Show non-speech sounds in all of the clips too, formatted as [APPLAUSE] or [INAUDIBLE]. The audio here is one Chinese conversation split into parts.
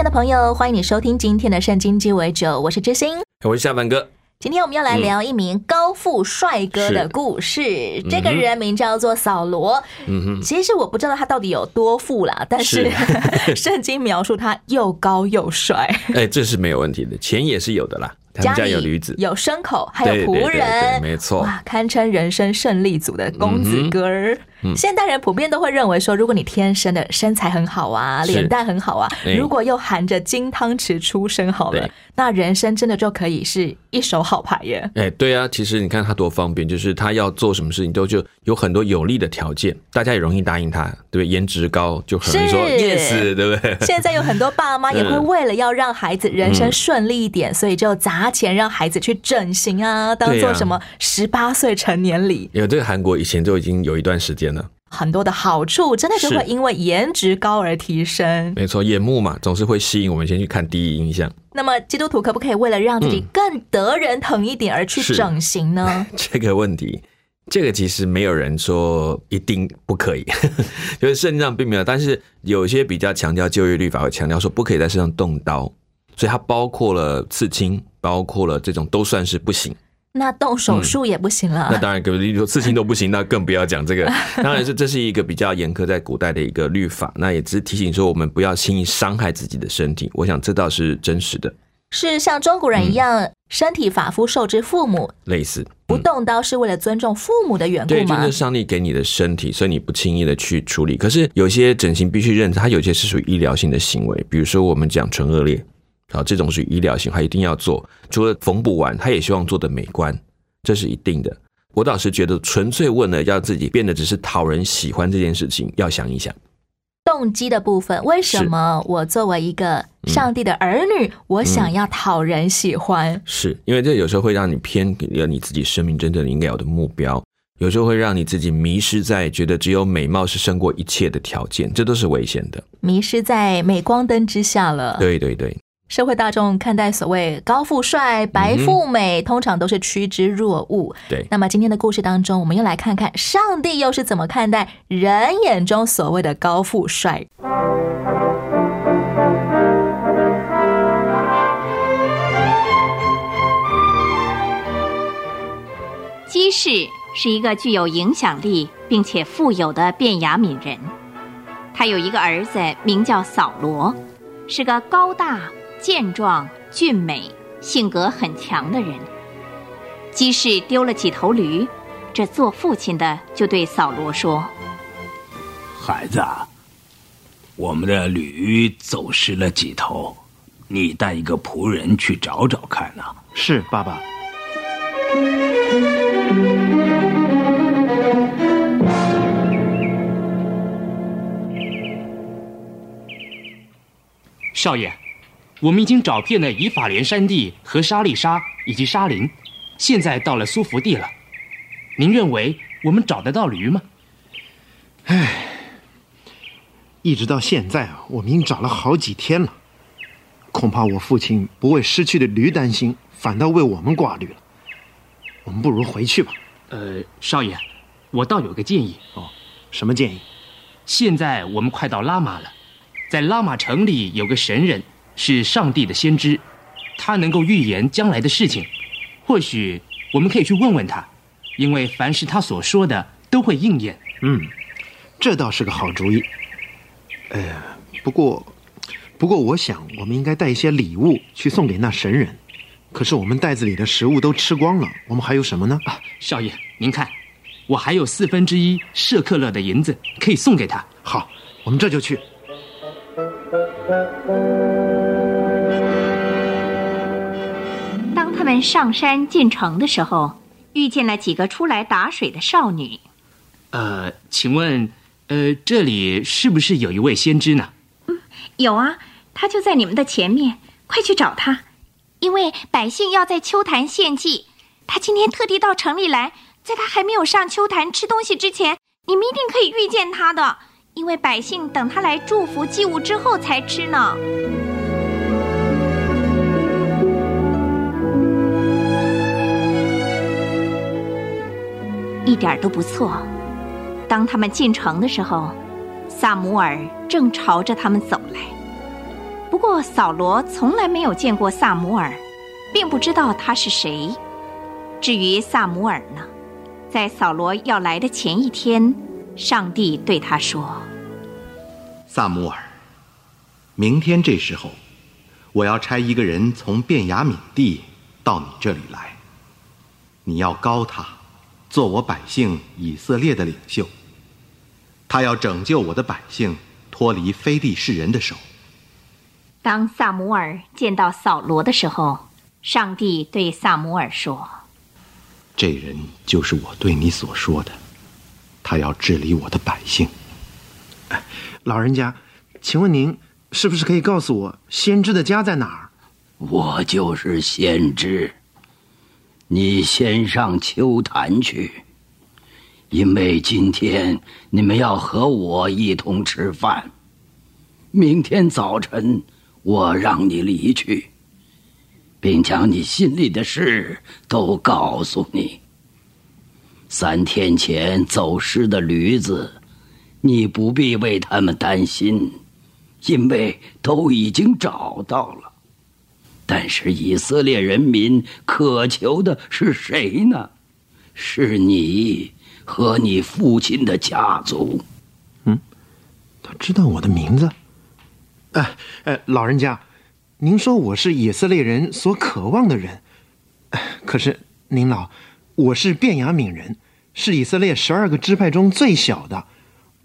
亲爱的朋友，欢迎你收听今天的圣经鸡尾酒，我是知心。我是下凡哥。今天我们要来聊一名高富帅哥的故事。这个人名叫做扫罗。嗯哼，其实我不知道他到底有多富啦，但是 [LAUGHS] 圣经描述他又高又帅，哎，这是没有问题的，钱也是有的啦。他们家有驴子，有牲口，还有仆对对对对人，没错哇，堪称人生胜利组的公子哥儿。嗯现代人普遍都会认为说，如果你天生的身材很好啊，脸蛋很好啊，哎如果又含着金汤匙出生好了，那人生真的就可以是一手好牌耶。哎，对啊，其实你看他多方便，就是他要做什么事情都就有很多有利的条件，大家也容易答应他，对不对？颜值高就很容易说是。yes，对不对？[LAUGHS] 现在有很多爸妈也会嗯。为了要让孩子人生顺利一点，所以就砸钱让孩子去整形啊，当做什么十八岁成年礼，有这个韩国以前就已经有一段时间了，很多的好处，真的就会因为颜值高而提升。没错，眼目嘛总是会吸引我们先去看第一印象。那么基督徒可不可以为了让自己更得人疼一点而去整形呢？[LAUGHS] 这个问题，这个其实没有人说一定不可以，[LAUGHS] 就是圣经上并没有，但是有些比较强调就业律法会强调说不可以在身上动刀，所以它包括了刺青，包括了这种都算是不行。那动手术也不行了。那当然，比如说刺青都不行，那更不要讲这个。[LAUGHS] 当然是这是一个比较严苛在古代的一个律法，那也只是提醒说我们不要轻易伤害自己的身体。我想这倒是真实的，是像中国人一样，身体发肤受之父母，类似。不动刀是为了尊重父母的缘故吗对，就是？上帝给你的身体，所以你不轻易的去处理。可是有些整形必须认知，它有些是属于医疗性的行为，比如说我们讲唇腭裂，好，这种属于医疗型，他一定要做。除了缝补完，他也希望做的美观，这是一定的。我倒是觉得，纯粹为了要自己变得只是讨人喜欢这件事情，要想一想。动机的部分，为什么我作为一个上帝的儿女，我想要讨人喜欢？是因为这有时候会让你偏离了你自己生命真正应该有的目标，有时候会让你自己迷失在觉得只有美貌是胜过一切的条件，这都是危险的。迷失在镁光灯之下了。对对对，社会大众看待所谓高富帅、白富美，通常都是趋之若鹜。对那么今天的故事当中，我们又来看看上帝又是怎么看待人眼中所谓的高富帅。基士是一个具有影响力并且富有的变雅悯人，他有一个儿子名叫扫罗，是个高大、健壮、俊美、性格很强的人。即使丢了几头驴，这做父亲的就对扫罗说孩子啊，我们的驴走失了几头，你带一个仆人去找找看呐、是爸爸。少爷，我们已经找遍了以法莲山地和沙利沙以及沙林，现在到了苏福地了。您认为我们找得到驴吗？唉一直到现在啊，我们已经找了好几天了，恐怕我父亲不为失去的驴担心，反倒为我们挂虑了。我们不如回去吧。呃，少爷，我倒有个建议哦。什么建议？现在我们快到拉玛了，在拉玛城里有个神人，是上帝的先知，他能够预言将来的事情。或许我们可以去问问他，因为凡是他所说的都会应验。嗯，这倒是个好主意。呃，不过，不过，我想我们应该带一些礼物去送给那神人。可是我们袋子里的食物都吃光了，我们还有什么呢？啊，少爷，您看，我还有四分之一舍克勒的银子可以送给他。好，我们这就去。们上山进城的时候，遇见了几个出来打水的少女。呃，请问，呃，这里是不是有一位先知呢？嗯有啊，他就在你们的前面，快去找他，因为百姓要在秋坛献祭。他今天特地到城里来，在他还没有上秋坛吃东西之前，你们一定可以遇见他的，因为百姓等他来祝福祭物之后才吃呢。一点都不错。当他们进城的时候，萨姆尔正朝着他们走来。不过扫罗从来没有见过萨姆尔，并不知道他是谁。至于萨姆尔呢，在扫罗要来的前一天，上帝对他说：“萨姆尔，明天这时候，我要差一个人从便雅悯地到你这里来。你要高他。”做我百姓以色列的领袖，他要拯救我的百姓脱离非利士人的手。当萨姆尔见到扫罗的时候，上帝对萨姆尔说：“这人就是我对你所说的，他要治理我的百姓。[LAUGHS] ”老人家，请问您是不是可以告诉我先知的家在哪儿？我就是先知。你先上秋坛去，因为今天你们要和我一同吃饭。明天早晨我让你离去，并将你心里的事都告诉你。三天前走失的驴子，你不必为他们担心，因为都已经找到了。但是以色列人民渴求的是谁呢？是你和你父亲的家族。嗯，他知道我的名字。哎哎，老人家，您说我是以色列人所渴望的人，可是您老，我是便雅悯人，是以色列十二个支派中最小的，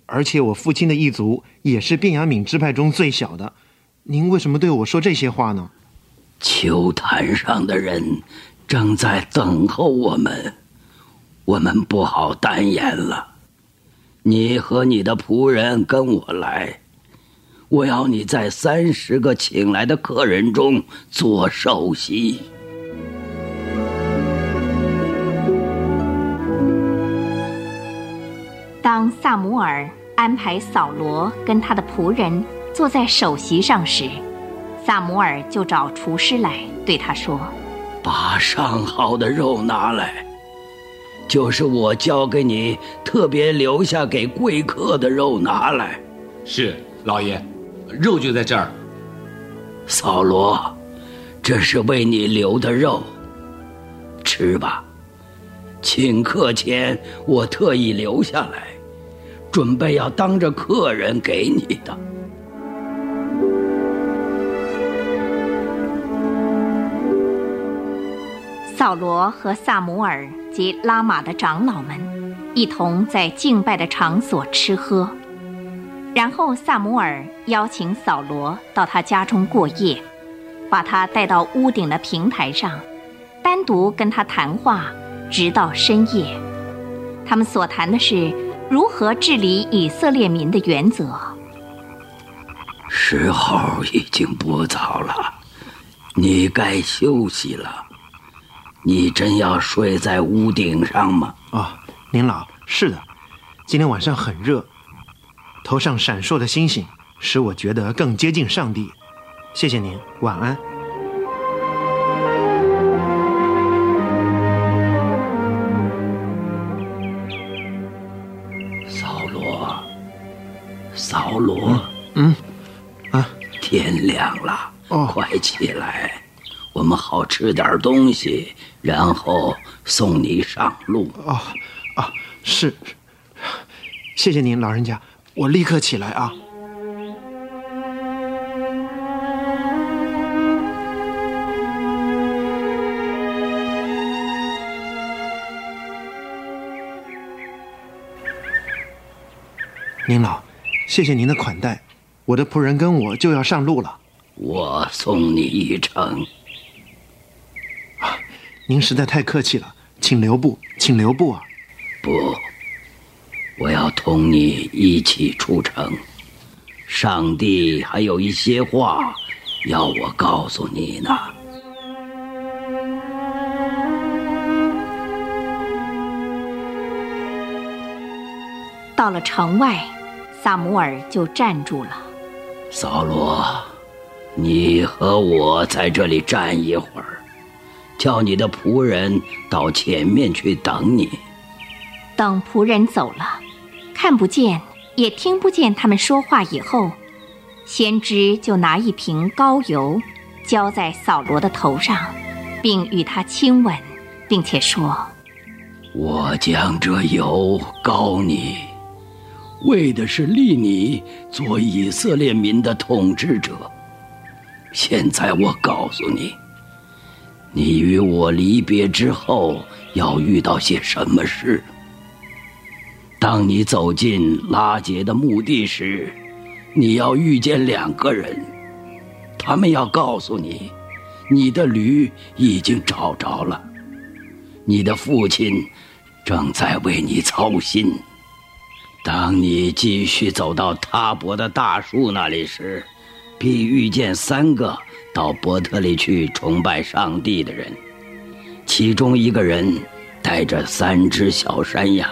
而且我父亲的一族也是便雅悯支派中最小的。您为什么对我说这些话呢？秋坛上的人正在等候我们，我们不好单言了。你和你的仆人跟我来，我要你在三十个请来的客人中做首席。当萨姆尔安排扫罗跟他的仆人坐在首席上时。萨姆尔就找厨师来，对他说：“把上好的肉拿来，就是我交给你特别留下给贵客的肉拿来。”是老爷，肉就在这儿。扫罗，这是为你留的肉，吃吧。请客前我特意留下来，准备要当着客人给你的。扫罗和萨姆尔及拉玛的长老们一同在敬拜的场所吃喝，然后萨姆尔邀请扫罗到他家中过夜，把他带到屋顶的平台上，单独跟他谈话，直到深夜。他们所谈的是如何治理以色列民的原则。时候已经不早了，你该休息了。你真要睡在屋顶上吗？哦，您老是的，今天晚上很热，头上闪烁的星星使我觉得更接近上帝。谢谢您，晚安。扫罗，扫罗，嗯，啊，天亮了，哦，快起来。我们好吃点东西，然后送你上路。哦，啊，是，谢谢您，老人家，我立刻起来啊。您老，谢谢您的款待，我的仆人跟我就要上路了。我送你一程。您实在太客气了，请留步，请留步啊！不，我要同你一起出城。上帝还有一些话要我告诉你呢。到了城外，萨姆尔就站住了。扫罗，你和我在这里站一会儿，叫你的仆人到前面去等你。等仆人走了，看不见也听不见他们说话以后，先知就拿一瓶膏油浇在扫罗的头上，并与他亲吻，并且说：“我将这油膏你。”为的是立你做以色列民的统治者。现在我告诉你，你与我离别之后要遇到些什么事。当你走进拉杰的墓地时，你要遇见两个人，他们要告诉你，你的驴已经找着了，你的父亲正在为你操心。当你继续走到塔伯的大树那里时，必遇见三个到伯特利去崇拜上帝的人。其中一个人带着三只小山羊，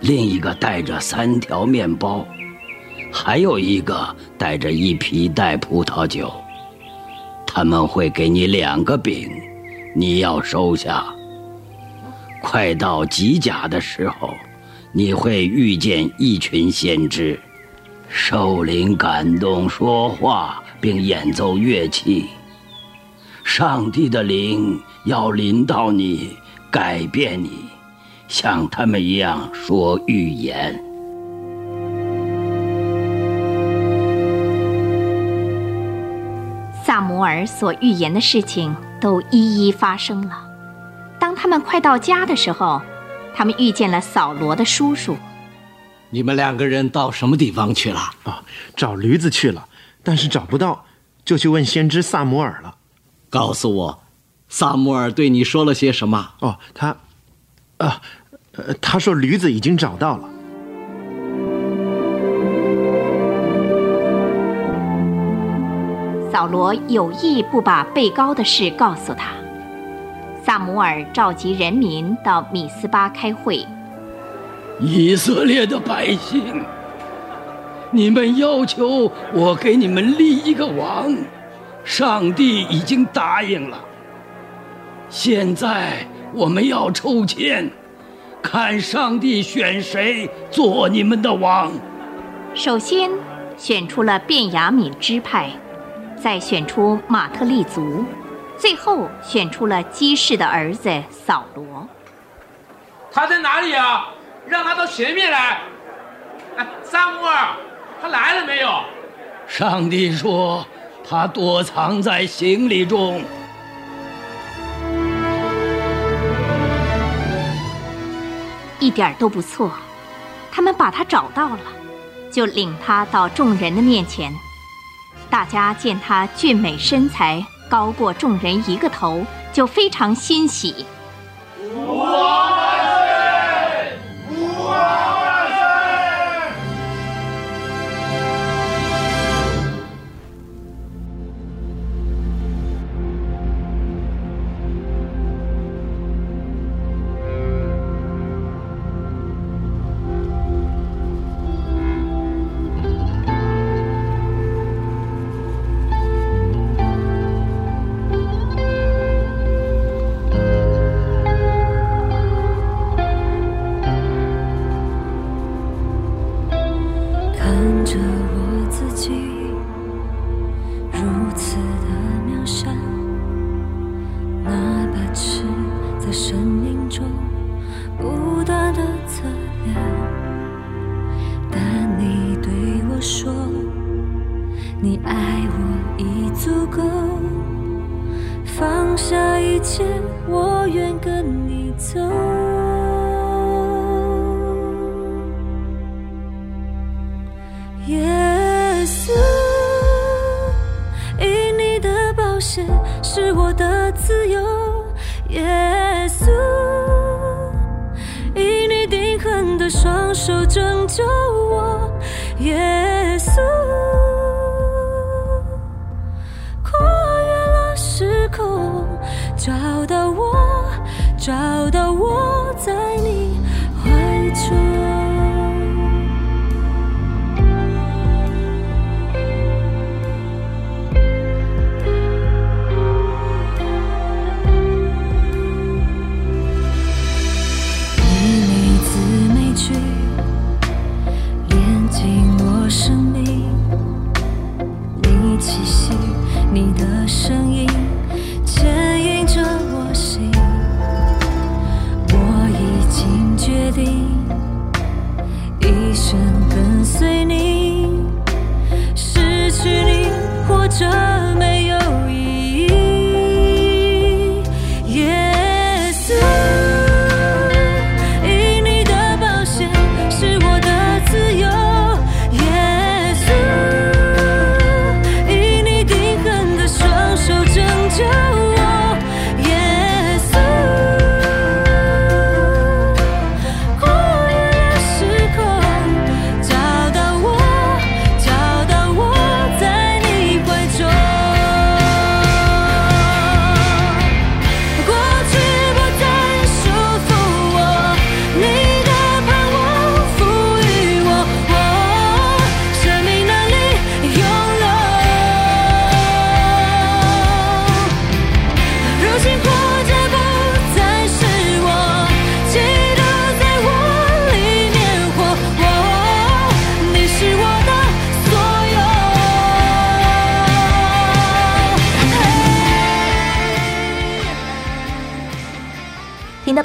另一个带着三条面包，还有一个带着一皮带葡萄酒。他们会给你两个饼，你要收下。快到吉甲的时候。你会遇见一群先知，受灵感动说话，并演奏乐器。上帝的灵要临到你，改变你，像他们一样说预言。萨摩尔所预言的事情都一一发生了。当他们快到家的时候。他们遇见了扫罗的叔叔。你们两个人到什么地方去了？啊，找驴子去了，但是找不到，就去问先知萨摩尔了。告诉我，萨摩尔对你说了些什么？哦，他，啊，呃，他说驴子已经找到了。扫罗有意不把被告的事告诉他。萨姆尔召集人民到米斯巴开会。以色列的百姓，你们要求我给你们立一个王，上帝已经答应了。现在我们要抽签，看上帝选谁做你们的王。首先选出了便雅敏支派，再选出马特利族。最后选出了基士的儿子扫罗。他在哪里啊？让他到前面来。哎，萨姆尔，他来了没有？上帝说他躲藏在行李中。一点都不错，他们把他找到了，就领他到众人的面前。大家见他俊美身材。高过众人一个头，就非常欣喜。是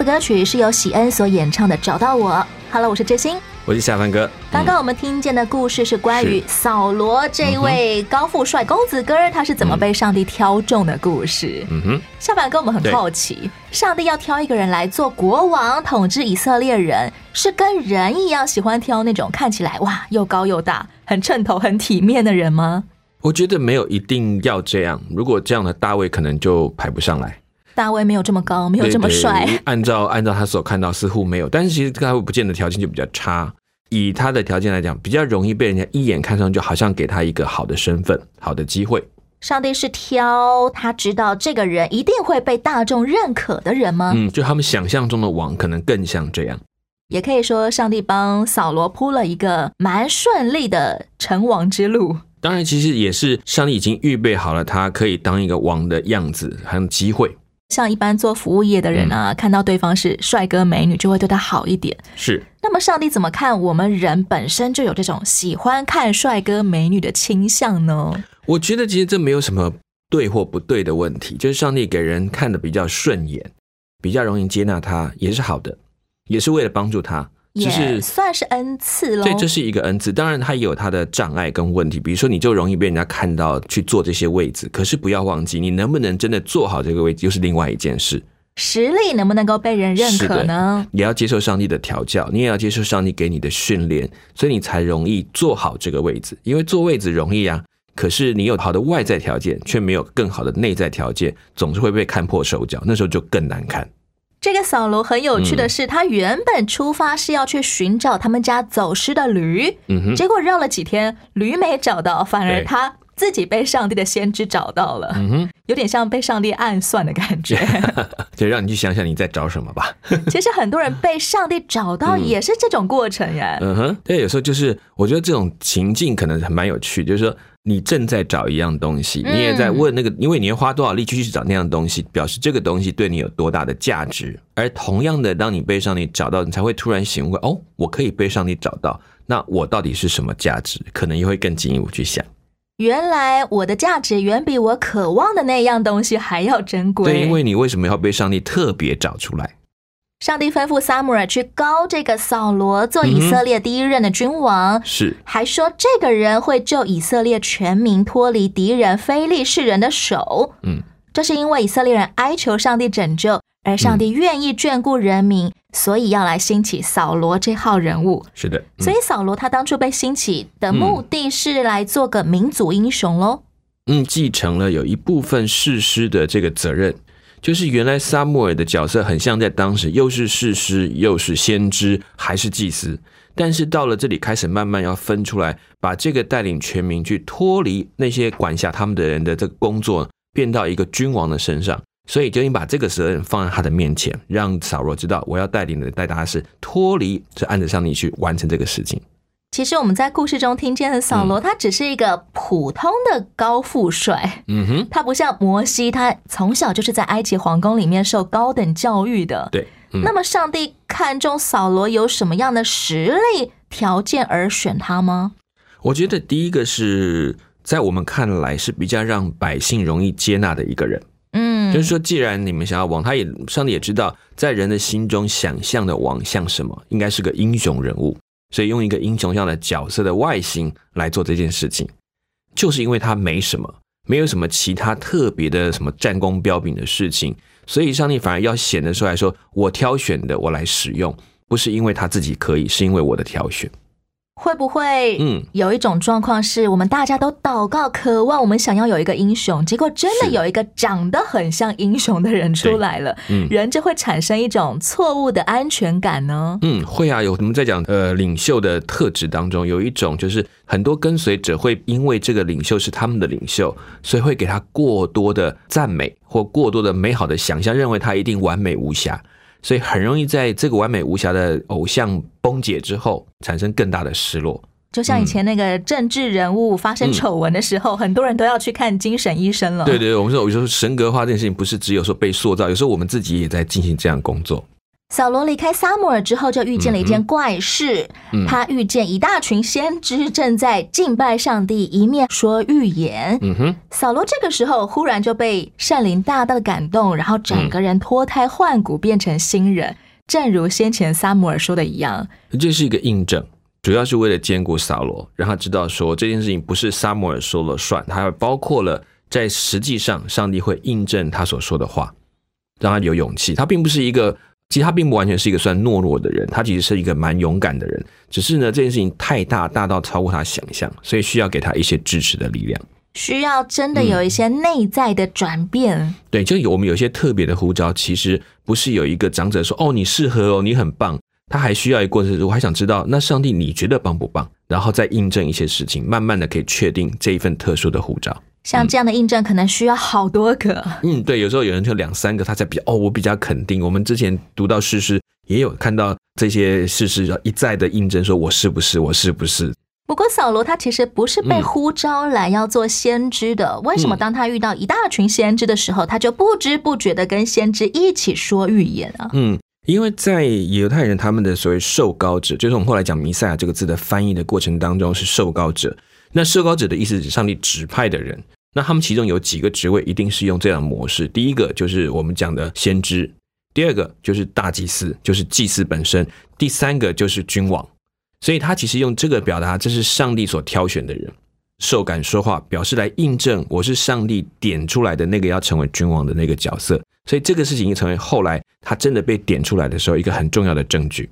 歌曲是由喜恩所演唱的《找到我》。Hello，我是知心。我是夏凡哥。刚刚我们听见的故事是关于扫罗这位高富帅公子哥儿，他是怎么被上帝挑中的故事。嗯哼，下凡哥我们很好奇，上帝要挑一个人来做国王，统治以色列人，是跟人一样喜欢挑那种看起来哇又高又大、很称头、很体面的人吗？我觉得没有一定要这样，如果这样的大卫可能就排不上来。大卫没有这么高，没有这么帅。按照按照他所看到，似乎没有，但是其实大卫不见得条件就比较差。以他的条件来讲，比较容易被人家一眼看上，就好像给他一个好的身份、好的机会。上帝是挑他知道这个人一定会被大众认可的人吗？嗯，就他们想象中的王，可能更像这样。也可以说，上帝帮扫罗铺了一个蛮顺利的成王之路。当然，其实也是上帝已经预备好了他可以当一个王的样子，还有机会。像一般做服务业的人啊，嗯、看到对方是帅哥美女，就会对他好一点。是。那么上帝怎么看我们人本身就有这种喜欢看帅哥美女的倾向呢？我觉得其实这没有什么对或不对的问题，就是上帝给人看的比较顺眼，比较容易接纳他，也是好的，也是为了帮助他。也算是恩赐喽。对，这是一个恩赐。当然，它也有它的障碍跟问题。比如说，你就容易被人家看到去做这些位置。可是不要忘记，你能不能真的做好这个位置，又是另外一件事。实力能不能够被人认可呢？也要接受上帝的调教，你也要接受上帝给你的训练，所以你才容易做好这个位置。因为坐位置容易啊，可是你有好的外在条件，却没有更好的内在条件，总是会被看破手脚，那时候就更难看。这个扫罗很有趣的是，嗯、他原本出发是要去寻找他们家走失的驴，嗯、结果绕了几天，驴没找到，反而他自己被上帝的先知找到了，嗯哼、有点像被上帝暗算的感觉。[LAUGHS] 就让你去想想你在找什么吧。[LAUGHS] 其实很多人被上帝找到也是这种过程呀。嗯哼，对，有时候就是我觉得这种情境可能蛮有趣，就是说。你正在找一样东西，你也在问那个，因为你要花多少力气去找那样东西，表示这个东西对你有多大的价值。而同样的，当你被上帝找到，你才会突然醒悟，哦，我可以被上帝找到，那我到底是什么价值？可能也会更进一步去想。原来我的价值远比我渴望的那样东西还要珍贵。对，因为你为什么要被上帝特别找出来？上帝吩咐撒母耳去高这个扫罗做以色列第一任的君王，嗯、是还说这个人会救以色列全民脱离敌人非利士人的手。嗯，这是因为以色列人哀求上帝拯救，而上帝愿意眷顾人民，嗯、所以要来兴起扫罗这号人物。是的，嗯、所以扫罗他当初被兴起的目的是来做个民族英雄喽。嗯，继承了有一部分士师的这个责任。就是原来撒母耳的角色很像在当时又是士师又是先知还是祭司，但是到了这里开始慢慢要分出来，把这个带领全民去脱离那些管辖他们的人的这个工作，变到一个君王的身上，所以就你把这个责任放在他的面前，让扫罗知道我要带领的带大家是脱离，这按着上帝去完成这个事情。其实我们在故事中听见的扫罗，嗯、他只是一个普通的高富帅，嗯哼，他不像摩西，他从小就是在埃及皇宫里面受高等教育的。对，嗯、那么上帝看中扫罗有什么样的实力条件而选他吗？我觉得第一个是在我们看来是比较让百姓容易接纳的一个人，就是说，既然你们想要王，他也上帝也知道，在人的心中想象的王像什么，应该是个英雄人物。所以用一个英雄样的角色的外形来做这件事情，就是因为他没什么，没有什么其他特别的什么战功彪炳的事情，所以上帝反而要显得出来说，我挑选的我来使用，不是因为他自己可以，是因为我的挑选。会不会，嗯。有一种状况是我们大家都祷告、渴望，我们想要有一个英雄，结果真的有一个长得很像英雄的人出来了，嗯。人就会产生一种错误的安全感呢？嗯，会啊，有我们在讲呃领袖的特质当中，有一种就是很多跟随者会因为这个领袖是他们的领袖，所以会给他过多的赞美或过多的美好的想象，认为他一定完美无瑕，所以很容易在这个完美无瑕的偶像崩解之后，产生更大的失落。就像以前那个政治人物发生嗯丑闻的时候，很多人都要去看精神医生了。对对对，我们说，我说神格化这件事情，不是只有说被塑造，有时候我们自己也在进行这样工作。扫罗离开撒母耳之后，就遇见了一件怪事。嗯他遇见一大群先知正在敬拜上帝，一面说预言。嗯哼，扫罗这个时候忽然就被圣灵大大的感动，然后整个人脱胎换骨，变成新人。正如先前撒母耳说的一样，这是一个印证，主要是为了兼顾扫罗，让他知道说这件事情不是撒母耳说了算，他还包括了在实际上上帝会印证他所说的话，让他有勇气。他并不是一个，其实他并不完全是一个算懦弱的人，他其实是一个蛮勇敢的人，只是呢这件事情太大，大到超过他想象，所以需要给他一些支持的力量。需要真的有一些内在的转变。对，就有我们有一些特别的呼召，其实不是有一个长者说哦你适合哦你很棒，他还需要一个过程。我还想知道，那上帝你觉得棒不棒？然后再印证一些事情，慢慢的可以确定这一份特殊的护照。像这样的印证，可能需要好多个。嗯，对，有时候有人就两三个，他才比较哦，我比较肯定。我们之前读到事实，也有看到这些事实一再的印证，说我是不是，我是不是？不过扫罗他其实不是被嗯呼召来要做先知的，为什么当他遇到一大群先知的时候，他就不知不觉的跟先知一起说预言啊？嗯，因为在犹太人他们的所谓受膏者，就是我们后来讲弥赛亚这个字的翻译的过程当中是受膏者。那受膏者的意思是上帝指派的人，那他们其中有几个职位一定是用这样的模式。第一个就是我们讲的先知，第二个就是大祭司，就是祭司本身，第三个就是君王。所以他其实用这个表达，这是上帝所挑选的人，受感说话，表示来印证我是上帝点出来的那个要成为君王的那个角色。所以这个事情成为后来他真的被点出来的时候一个很重要的证据。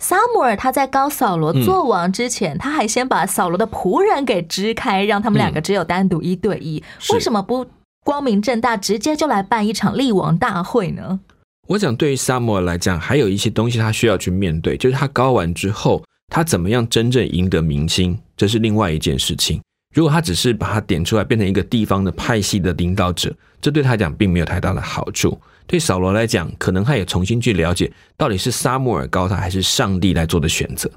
撒母耳他在高扫罗嗯做王之前，他还先把扫罗的仆人给支开，让他们两个只有单独一对一。是为什么不光明正大，直接就来办一场立王大会呢？我想对于萨摩尔来讲，还有一些东西他需要去面对，就是他高完之后，他怎么样真正赢得民心，这是另外一件事情。如果他只是把他点出来变成一个地方的派系的领导者，这对他来讲并没有太大的好处。对扫罗来讲，可能他也重新去了解到底是撒母耳高他，还是上帝来做的选择。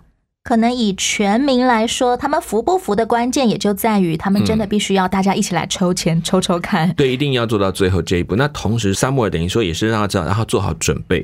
可能以全民来说，他们服不服的关键也就在于他们真的必须要大家一起来抽签、抽抽看。对，一定要做到最后这一步。那同时，撒母尔等于说也是让他知道，让他做好准备。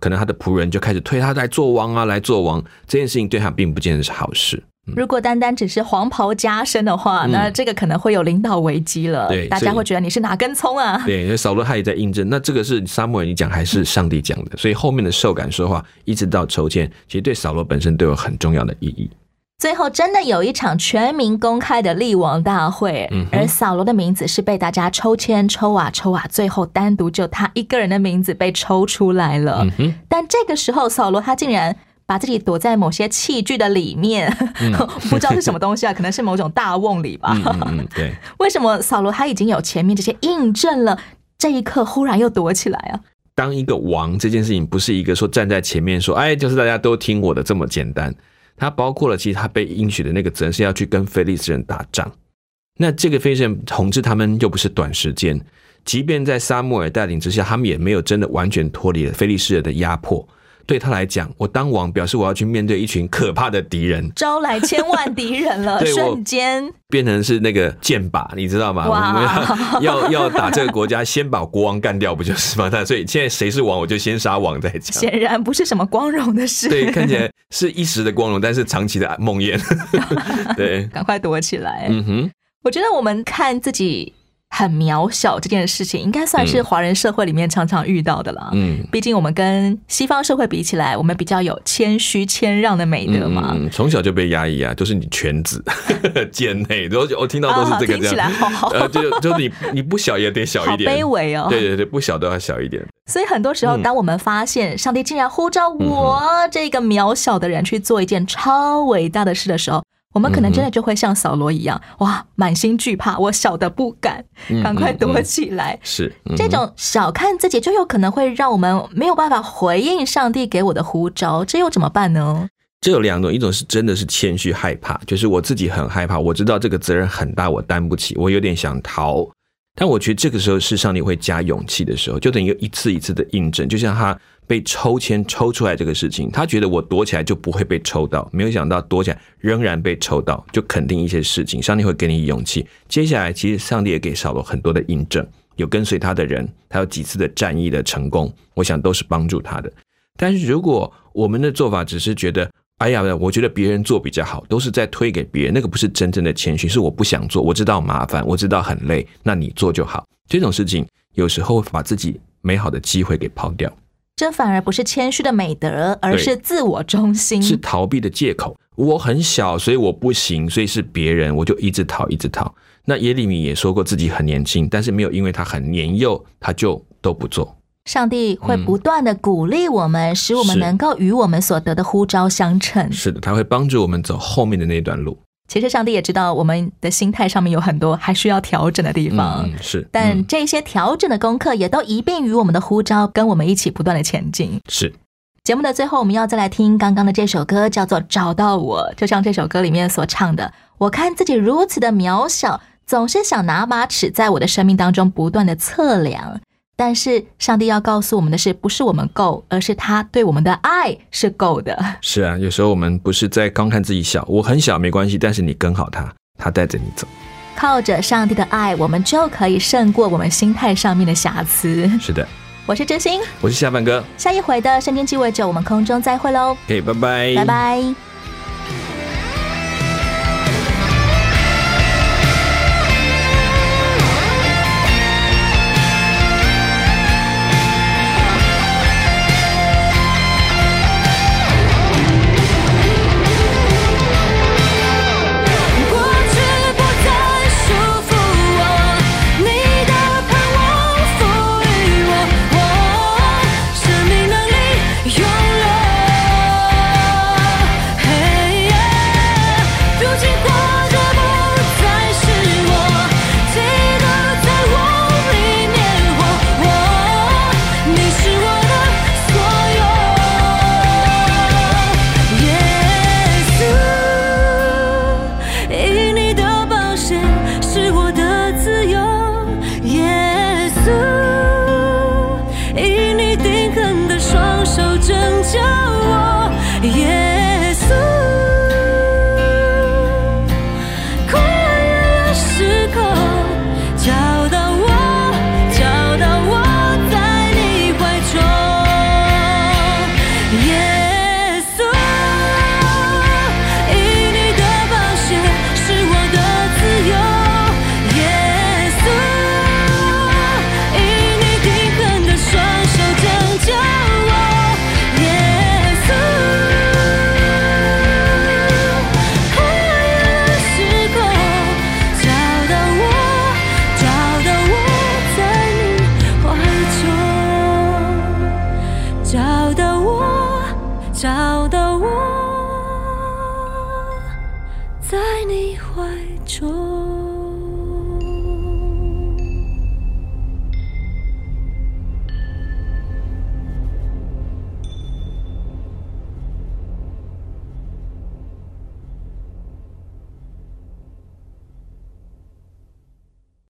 可能他的仆人就开始推他来做王啊，来做王。这件事情对他并不见得是好事。如果单单只是黄袍加身的话，嗯那这个可能会有领导危机了。对大家会觉得你是哪根葱啊？[LAUGHS] 对，扫罗他也在印证，那这个是撒母耳你讲还是上帝讲的？所以后面的受感说话，一直到抽签，其实对扫罗本身都有很重要的意义。最后真的有一场全民公开的立王大会，嗯而扫罗的名字是被大家抽签抽啊抽啊，最后单独就他一个人的名字被抽出来了。嗯哼，但这个时候，扫罗他竟然把自己躲在某些器具的里面，[LAUGHS] 不知道是什么东西啊，可能是某种大瓮里吧。嗯嗯嗯，对。[LAUGHS] 为什么扫罗他已经有前面这些印证了，这一刻忽然又躲起来啊？当一个王这件事情，不是一个说站在前面说，哎，就是大家都听我的这么简单。它包括了，其实他被应许的那个责任是要去跟非利士人打仗。那这个非利士人统治他们又不是短时间，即便在撒母耳带领之下，他们也没有真的完全脱离了非利士人的压迫。对他来讲，我当王表示我要去面对一群可怕的敌人，招来千万敌人了，[LAUGHS] 瞬间变成是那个剑靶，你知道吗？我哇们 [LAUGHS] 要要要打这个国家，先把国王干掉，不就是吗？那 [LAUGHS] 所以现在谁是王，我就先杀王再讲。显然不是什么光荣的事。对，看起来是一时的光荣，但是长期的梦魇。对，赶快躲起来。嗯哼，我觉得我们看自己很渺小这件事情，应该算是嗯。华人社会里面常常遇到的啦。嗯，毕竟我们跟西方社会比起来，我们比较有谦虚谦让的美德嘛。嗯，从小就被压抑啊，都是你犬子 [LAUGHS] 贱内，然后我听到都是这个啊听起来好好呃，就就你你不小也得小一点，好卑微哦。对对对，不小都要小一点，所以很多时候，嗯。当我们发现上帝竟然呼召我这个渺小的人去做一件超伟大的事的时候，我们可能真的就会像扫罗一样，哇，满心惧怕，我小的不敢，嗯赶快躲起来。是嗯这种小看自己，就有可能会让我们没有办法回应上帝给我的呼召，这又怎么办呢？这有两种，一种是真的是谦虚害怕，就是我自己很害怕，我知道这个责任很大，我担不起，我有点想逃。但我觉得这个时候是上帝会加勇气的时候，就等于一次一次的印证，就像他被抽签抽出来这个事情，他觉得我躲起来就不会被抽到，没有想到躲起来仍然被抽到，就肯定一些事情，上帝会给你勇气。接下来，其实上帝也给扫罗很多的印证，有跟随他的人，他有几次的战役的成功，我想都是帮助他的。但是如果我们的做法只是觉得，哎呀，我觉得别人做比较好，都是在推给别人，那个不是真正的谦虚，是我不想做，我知道麻烦，我知道很累，那你做就好。这种事情有时候会把自己美好的机会给抛掉，这反而不是谦虚的美德，而是自我中心。是逃避的借口。我很小，所以我不行，所以是别人，我就一直逃，一直逃。那耶利米也说过自己很年轻，但是没有因为他很年幼，他就都不做。上帝会不断的鼓励我们，使我们能够与我们所得的呼召相称。是的，他会帮助我们走后面的那段路。其实上帝也知道我们的心态上面有很多还需要调整的地方，嗯，是，但嗯这些调整的功课也都一并与我们的呼召跟我们一起不断的前进。是。节目的最后，我们要再来听刚刚的这首歌，叫做《找到我》。就像这首歌里面所唱的：“我看自己如此的渺小，总是想拿把尺在我的生命当中不断的测量。但是上帝要告诉我们的是，不是我们够，而是他对我们的爱是够的。[LAUGHS] 是啊，有时候我们不是在刚看自己小，我很小没关系，但是你跟好他，他带着你走。靠着上帝的爱，我们就可以胜过我们心态上面的瑕疵。[LAUGHS] 是的，我是真心，我是下半哥下一回的圣经鸡尾酒，我们空中再会喽，，OK，拜拜，拜拜。